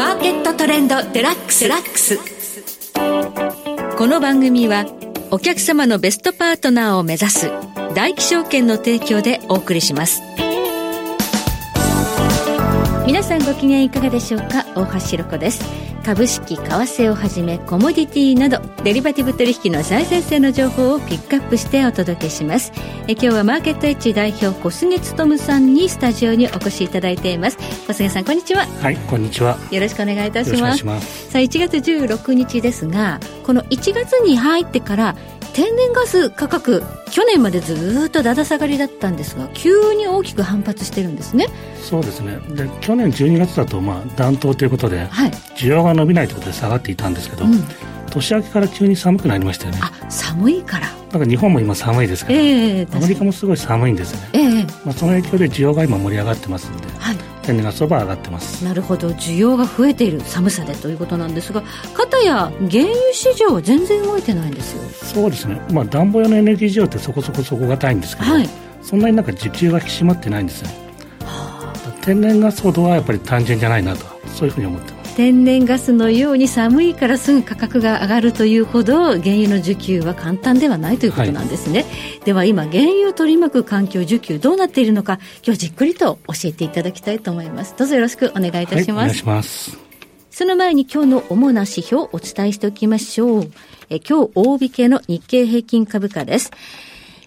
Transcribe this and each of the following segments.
マーケットトレンドデラックス。ラックスこの番組はお客様のベストパートナーを目指す大気証券の提供でお送りします。皆さんご機嫌いかがでしょうか？大橋ろ子です。株式為替をはじめコモディティなどデリバティブ取引の最前線の情報をピックアップしてお届けします。え今日はマーケットエッジ代表小菅勉さんにスタジオにお越しいただいています。小菅さんこんにちは。はいこんにちは。よろしくお願いいたします。さあ1月16日ですがこの1月に入ってから天然ガス価格去年までずっとだだ下がりだったんですが急に大きく反発してるんですね。そうですね。で去年12月だと、まあ、暖冬ということで、はい、需要が伸びないということで下がっていたんですけど、うん、年明けから急に寒くなりましたよね。あ寒いから。なんか日本も今寒いですから、えー、アメリカもすごい寒いんですよね、えー、まあ、その影響で需要が今盛り上がってますんで、はい、天然ガスは上がってます。なるほど。需要が増えている。寒さでということなんですがかたや原油市場は全然動いてないんですよ。そうですね、まあ、暖房用のエネルギー需要ってそこそこ底堅いんですけど、はい、そんなになんか需給が引き締まってないんですよ、はあ、天然ガスほどはやっぱり単純じゃないなとそういうふうに思ってます天然ガスのように寒いからすぐ価格が上がるというほど原油の需給は簡単ではないということなんですね、はい、では今原油を取り巻く環境需給どうなっているのか今日じっくりと教えていただきたいと思います。どうぞよろしくお願いいたします、はい、お願いします。その前に今日の主な指標をお伝えしておきましょう。え今日大引けの日経平均株価です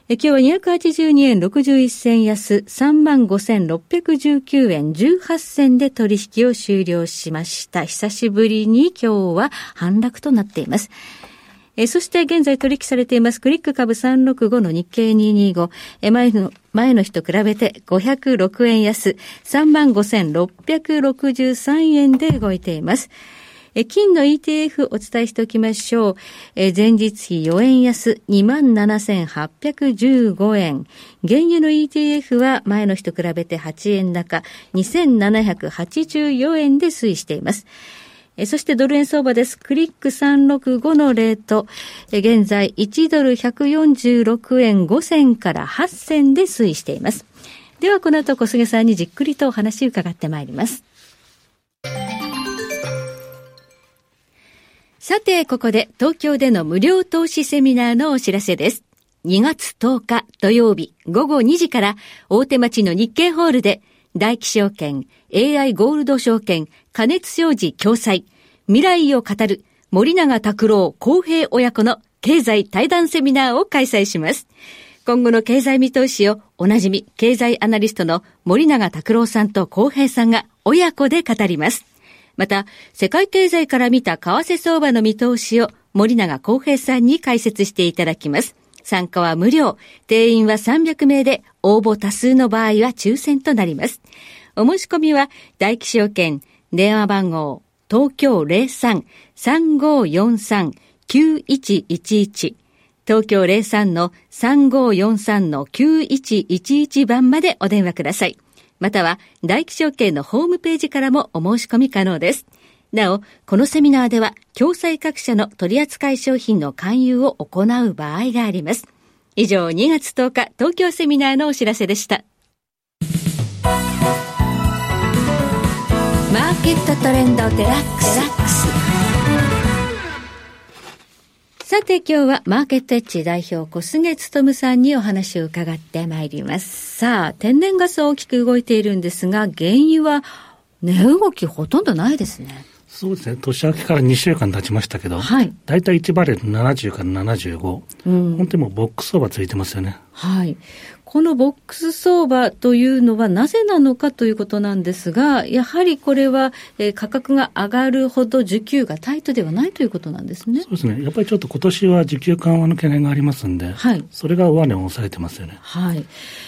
今日は282円61銭安、35,619円18銭で取引を終了しました。久しぶりに今日は反落となっています。えそして現在取引されていますクリック株365の日経225。え前の、前の日と比べて506円安、35,663円で動いています。え金の ETF お伝えしておきましょう。え前日比4円安27,815円。原油の ETF は前の日と比べて8円高2,784円で推移しています。そしてドル円相場です。クリック365のレート。現在1ドル146円5銭から8銭で推移しています。ではこの後小菅さんにじっくりとお話を伺ってまいります。さて、ここで東京での無料投資セミナーのお知らせです。2月10日土曜日午後2時から大手町の日経ホールで大気証券、AI ゴールド証券、加熱商事共催、未来を語る森永拓郎公平親子の経済対談セミナーを開催します。今後の経済見通しをおなじみ経済アナリストの森永拓郎さんと公平さんが親子で語ります。また、世界経済から見た為替相場の見通しを森永康平さんに解説していただきます。参加は無料。定員は300名で、応募多数の場合は抽選となります。お申し込みは、大気証券、電話番号、東京03-3543-9111東京03-3543-9111番までお電話ください。または大気象券のホームページからもお申し込み可能です。なお、このセミナーでは、共済各社の取扱い商品の勧誘を行う場合があります。以上、2月10日、東京セミナーのお知らせでした。マーケットトレンドデラックス。さて今日はマーケットエッジ代表小菅勤さんにお話を伺ってまいります。さあ、天然ガス大きく動いているんですが、原油は値動きほとんどないですね。そうですね。年明けから2週間経ちましたけど、はい。大体1バレル70から75。うん。本当にもうボックス相場ついてますよね。はい。このボックス相場というのはなぜなのかということなんですが、やはりこれは、えー、価格が上がるほど需給がタイトではないということなんですね。そうですね。やっぱりちょっと今年は需給緩和の懸念がありますんで、はい。それが上値を抑えてますよね。はい。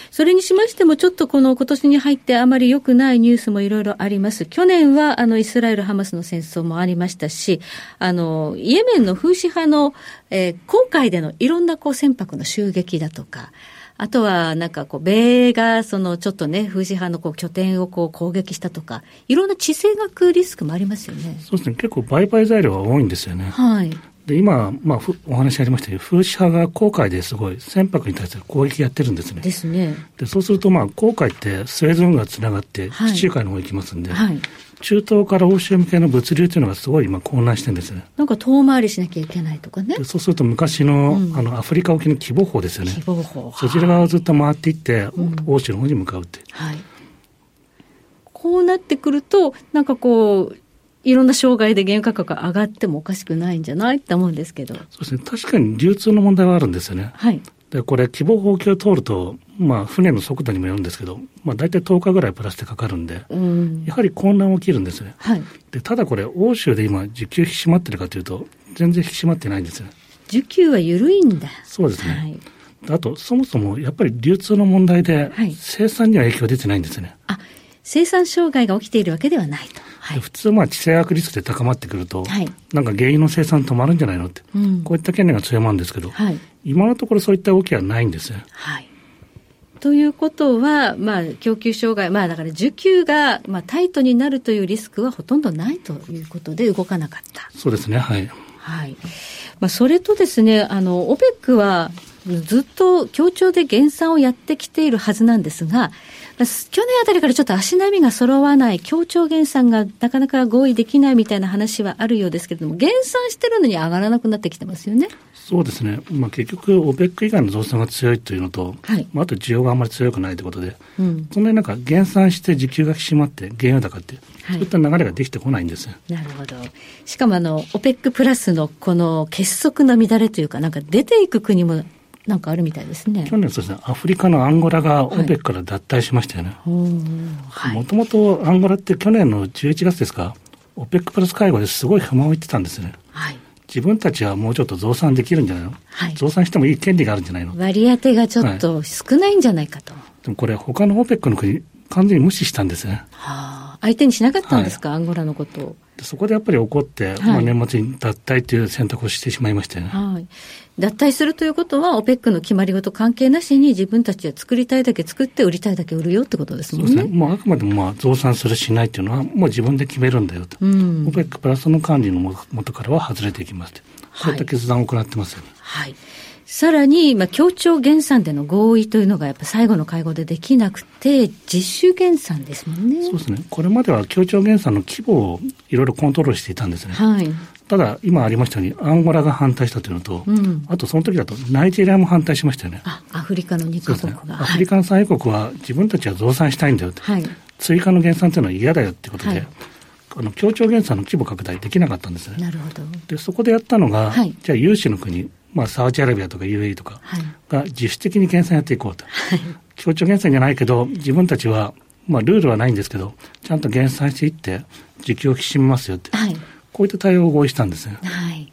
それにしましても、ちょっとこの今年に入ってあまり良くないニュースもいろいろあります。去年は、あの、イスラエル・ハマスの戦争もありましたし、あの、イエメンの風刺派の、えー、航海でのいろんなこう船舶の襲撃だとか、あとは、なんかこう、米が、その、ちょっとね、風刺派のこう拠点をこう攻撃したとか、いろんな地政学リスクもありますよね。そうですね。結構売買材料が多いんですよね。はい。で、今、まあ、お話ありましたように、風刺派が航海ですごい船舶に対する攻撃やってるんですね。ですね。で、そうすると、まあ、航海ってスエズ運河がつながって、地中海の方行きますんで、はい、中東から欧州向けの物流というのがすごい今混乱してるんですね。なんか遠回りしなきゃいけないとかね。そうすると昔の、うん、あの、アフリカ沖の規模法ですよね。規模法。そちら側をずっと回っていって、うん、欧州の方に向かうって。はい。こうなってくると、なんかこう、いろんな障害で原油価格が上がってもおかしくないんじゃないって思うんですけど。そうですね。確かに流通の問題はあるんですよね。はい。で、これ、希望法規を通ると、まあ、船の速度にもよるんですけど、まあ、大体10日ぐらいプラスでかかるんで、うん、やはり混乱起きるんですね。はい。で、ただこれ、欧州で今、需給引き締まってるかというと、全然引き締まってないんですよ。需給は緩いんだ。そうですね。はい。あと、そもそもやっぱり流通の問題で、生産には影響出てないんですよね。あ、生産障害が起きているわけではないと。はい、普通、まあ、地政学リスクで高まってくると、はい、なんか原油の生産止まるんじゃないのって、うん、こういった懸念が強まるんですけど、はい、今のところそういった動きはないんですよ。はいということは、まあ、供給障害、まあ、だから需給が、まあ、タイトになるというリスクはほとんどないということで動かなかった。そうですね、はい。はい。まあ、それとですね、あの、オペックはずっと協調で減産をやってきているはずなんですが、去年あたりからちょっと足並みが揃わない、協調減産がなかなか合意できないみたいな話はあるようですけれども、減産してるのに上がらなくなってきてますよね。そうですね、まあ、結局、OPEC 以外の増産が強いというのと、はい、まあ、あと需要があんまり強くないということで、うん、そんなになんか減産して需給が引き締まって、原油高って、そういった流れができてこないんです、なるほど。しかもあの、OPEC プラスのこの結束の乱れというか、なんか出ていく国もなんかあるみたいですね。去年そうですね、アフリカのアンゴラがオペックから脱退しましたよね。もともとアンゴラって去年の11月ですか、オペックプラス会合ですごい不満を言ってたんですね。はい。自分たちはもうちょっと増産できるんじゃないの、はい、増産してもいい権利があるんじゃないの？割り当てがちょっと少ないんじゃないかと。はい、でもこれ、他のオペックの国、完全に無視したんですね。はあ、相手にしなかったんですか、はい、アンゴラのことを。そこでやっぱり怒って、はい、まあ、年末に脱退という選択をしてしまいましたよね。はい、脱退するということは、OPEC の決まり事関係なしに自分たちで作りたいだけ作って、売りたいだけ売るよってことですもんね。そうですね。もうあくまでもまあ増産するしないっていうのは、もう自分で決めるんだよと。うん、OPEC プラスの管理のもとからは外れていきますと。そういった決断を行ってますよね。はい、はいさらに、まあ、協調減産での合意というのが、やっぱ最後の会合でできなくて、実習減産ですもんね。そうですね。これまでは協調減産の規模をいろいろコントロールしていたんですね。はい。ただ、今ありましたように、アンゴラが反対したというのと、うん、あとその時だと、ナイジェリアも反対しましたよね。あ、アフリカの2カ国が。ね、アフリカの産油国は自分たちは増産したいんだよと。はい。追加の減産というのは嫌だよってことで、はいあの協調減産の規模拡大できなかったんですね。なるほど。で、そこでやったのが、はい、じゃあ有志の国、まあ、サウジアラビアとか UAE とかが自主的に減産やっていこうと。はい、協調減産じゃないけど、自分たちは、まあ、ルールはないんですけど、ちゃんと減産していって、需給を引き締めますよって、はい、こういった対応を合意したんですね。はい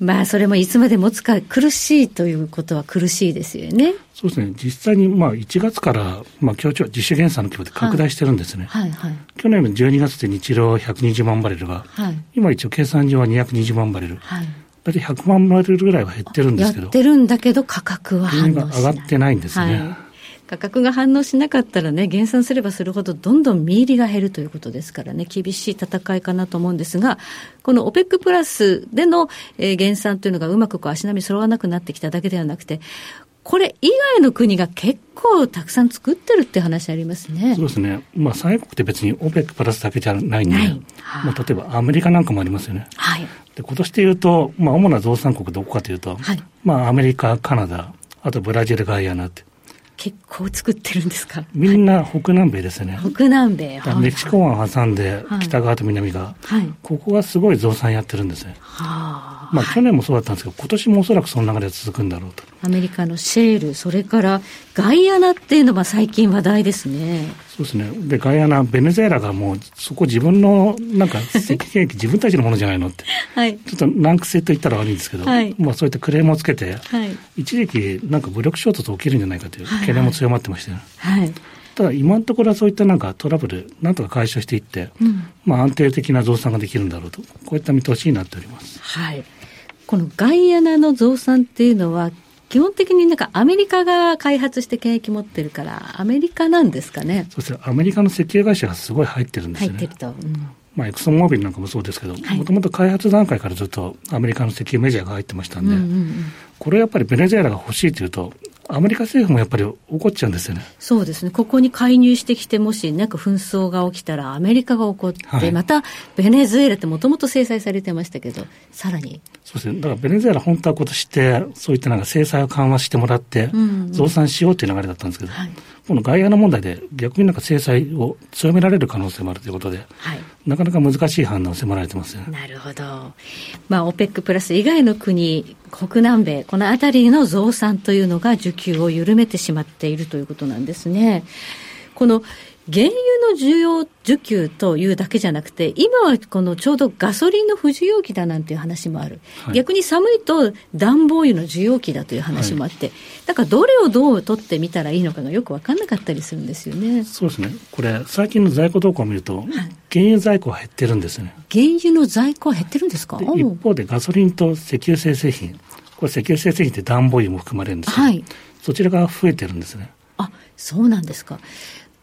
まあ、それもいつまで持つか苦しいということは苦しいですよね。そうですね。実際に、まあ、1月から、まあ、協調、自主減産の規模で拡大してるんですね。はい、はい、はい、去年の12月で日量120万バレルが、はい、今一応計算上は220万バレル。はい大体100万バレルぐらいは減ってるんですけど。やってるんだけど価格は反応しない。上がってないんですね。はい価格が反応しなかったらね、減産すればするほどどんどん見入りが減るということですからね、厳しい戦いかなと思うんですが、この OPEC プラスでの、えー、減産というのがうまくこう足並み揃わなくなってきただけではなくて、これ以外の国が結構たくさん作ってるって話ありますね。そうですね。まあ、産油国って別に OPEC プラスだけじゃないんで、はいまあ、例えばアメリカなんかもありますよね。はい。で、今年で言うと、まあ、主な増産国どこかというと、はい、まあ、アメリカ、カナダ、あとブラジル、ガイアナって。結構作ってるんですか？みんな北南米ですよね。北南米。メキシコ湾挟んで、北側と南側、はい、ここはすごい増産やってるんですね。はあまあ、去年もそうだったんですけど、今年もおそらくその流れが続くんだろうと。アメリカのシェール、それからガイアナっていうのは最近話題ですね。そうですね。で、ガイアナ、ベネズエラがもう、そこ自分の、なんか、石 油自分たちのものじゃないのって。はい。ちょっと難癖と言ったら悪いんですけど、はい。まあそういったクレームをつけて、はい。一時期、なんか武力衝突起きるんじゃないかという懸念も強まってましたよね。はい、はいただ今のところはそういったなんかトラブル、なんとか解消していって、うん、まあ安定的な増産ができるんだろうと、こういった見通しになっております。はい。このガイアナの増産っていうのは、基本的になんかアメリカが開発して権益持ってるから、アメリカなんですかね。そうですアメリカの石油会社がすごい入ってるんですよね。入ってると。うん、まあ、エクソンモービルなんかもそうですけど、もともと開発段階からずっとアメリカの石油メジャーが入ってましたんで、うんうんうん、これやっぱりベネズエラが欲しいというと、アメリカ政府もやっぱり怒っちゃうんですよね。そうですね。ここに介入してきて、もしなんか紛争が起きたらアメリカが怒って、はい、またベネズエラってもともと制裁されてましたけど、さらに。そうですね。だからベネズエラ本当は今年で、そういったなんか制裁を緩和してもらって、増産しようという流れだったんですけど、はい、この外野の問題で逆になんか制裁を強められる可能性もあるということで、はい、なかなか難しい判断を迫られてますよね。なるほど。まあ、OPEC プラス以外の国、国南米、このあたりの増産というのが需給を緩めてしまっているということなんですね。この原油の需要需給というだけじゃなくて、今はこのちょうどガソリンの不需要期だなんていう話もある、はい、逆に寒いと暖房油の需要期だという話もあって、はい、だからどれをどう取ってみたらいいのかがよく分かんなかったりするんですよね。そうですね、これ、最近の在庫動向を見ると、はい、原油在庫は減ってるんですね。原油の在庫は減ってるんですか？一方でガソリンと石油精製品、これ、石油精製品って暖房油も含まれるんですはい、そちらが増えてるんですね。あそうなんですか。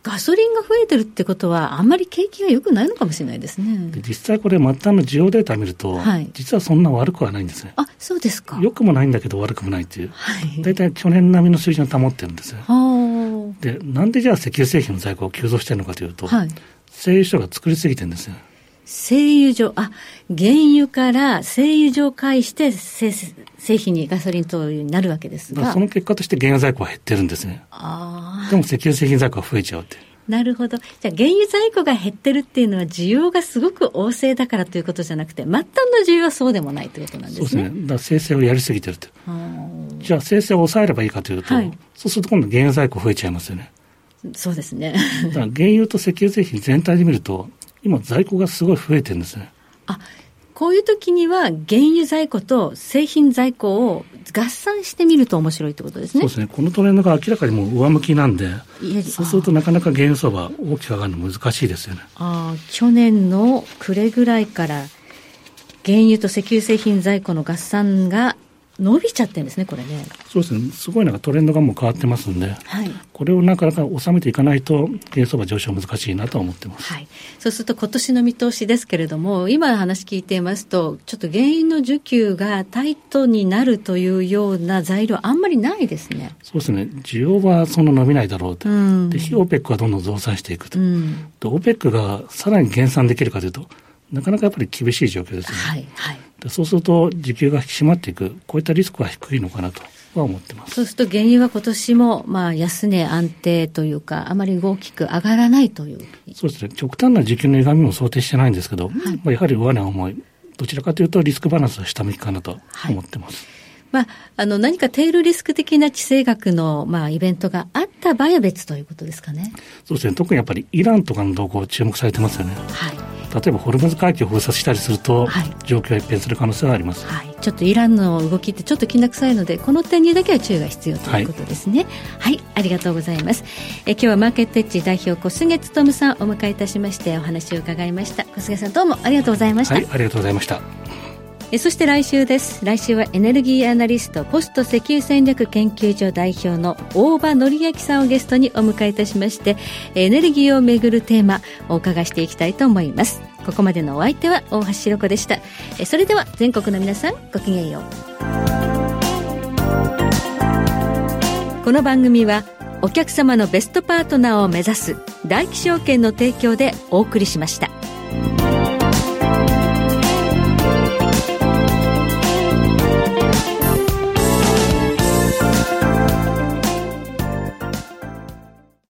ガソリンが増えてるってことは、あんまり景気が良くないのかもしれないですね実際これ、末端の需要データ見ると、はい、実はそんな悪くはないんですね。あそうですか。良くもないんだけど、悪くもないっていう、はい、大体去年並みの水準を保ってるんですよ。で、なんでじゃあ石油製品の在庫が急増してるのかというと、はい、製油所が作りすぎてるんですよ。製油所、あ、原油から製油所を介して製製品にガソリン灯油になるわけですが。その結果として原油在庫は減ってるんですね。でも石油製品在庫は増えちゃうって。なるほど。じゃあ、原油在庫が減ってるっていうのは、需要がすごく旺盛だからということじゃなくて、末端の需要はそうでもないということなんですね。そうですね。だから生成をやりすぎてると。じゃあ、生成を抑えればいいかというと、はい、そうすると今度原油在庫増えちゃいますよね。そうですね。だから原油と石油製品全体で見ると、今、在庫がすごい増えてるんですね。あこういう時には、原油在庫と製品在庫を合算してみると面白いってことですね。そうですね。このトレンドが明らかにもう上向きなんで、そうするとなかなか原油相場大きく上がるの難しいですよね。ああ、去年の暮れぐらいから、原油と石油製品在庫の合算が伸びちゃってるんですね、これね。そうですね、すごいなんかトレンドがもう変わってますんで、はい、これをなかなか収めていかないと、原相場上昇難しいなと思ってます、はい、そうすると、今年の見通しですけれども、今話聞いていますと、ちょっと原油の需給がタイトになるというような材料、あんまりないですね。そうですね、需要はそんな伸びないだろうと、うん、で、非 OPEC はどんどん増産していくと、うん、で、OPEC がさらに減産できるかというと、なかなかやっぱり厳しい状況ですね。はいはいそうすると、需給が引き締まっていく、こういったリスクは低いのかなとは思ってますそうすると、原油は今年もまあ安値安定というか、あまり大きく上がらないという。そうですね、極端な需給の歪みも想定してないんですけど、はい、まあ、やはり上値は重い、どちらかというと、リスクバランスは下向きかなと思ってます。はいまあ、あの何かテールリスク的な地政学の、まあ、イベントがあった場合は別ということですかね。そうですね。特にやっぱりイランとかの動向注目されてますよね。はい。例えばホルムズ海峡を封鎖したりすると、はい、状況が一変する可能性はあります。はい。ちょっとイランの動きってちょっときな臭いので、この点にだけは注意が必要ということですね。はい、はい、ありがとうございます。え今日はマーケットエッジ代表小菅勉さんをお迎えいたしましてお話を伺いました。小菅さんどうもありがとうございました。はい、ありがとうございました。えそして来週です。来週はエネルギーアナリストポスト石油戦略研究所代表の大場紀明さんをゲストにお迎えいたしましてエネルギーをめぐるテーマお伺いしていきたいと思います。ここまでのお相手は大橋ひろ子でした。えそれでは全国の皆さんごきげんよう。この番組はお客様のベストパートナーを目指す大気証券の提供でお送りしました。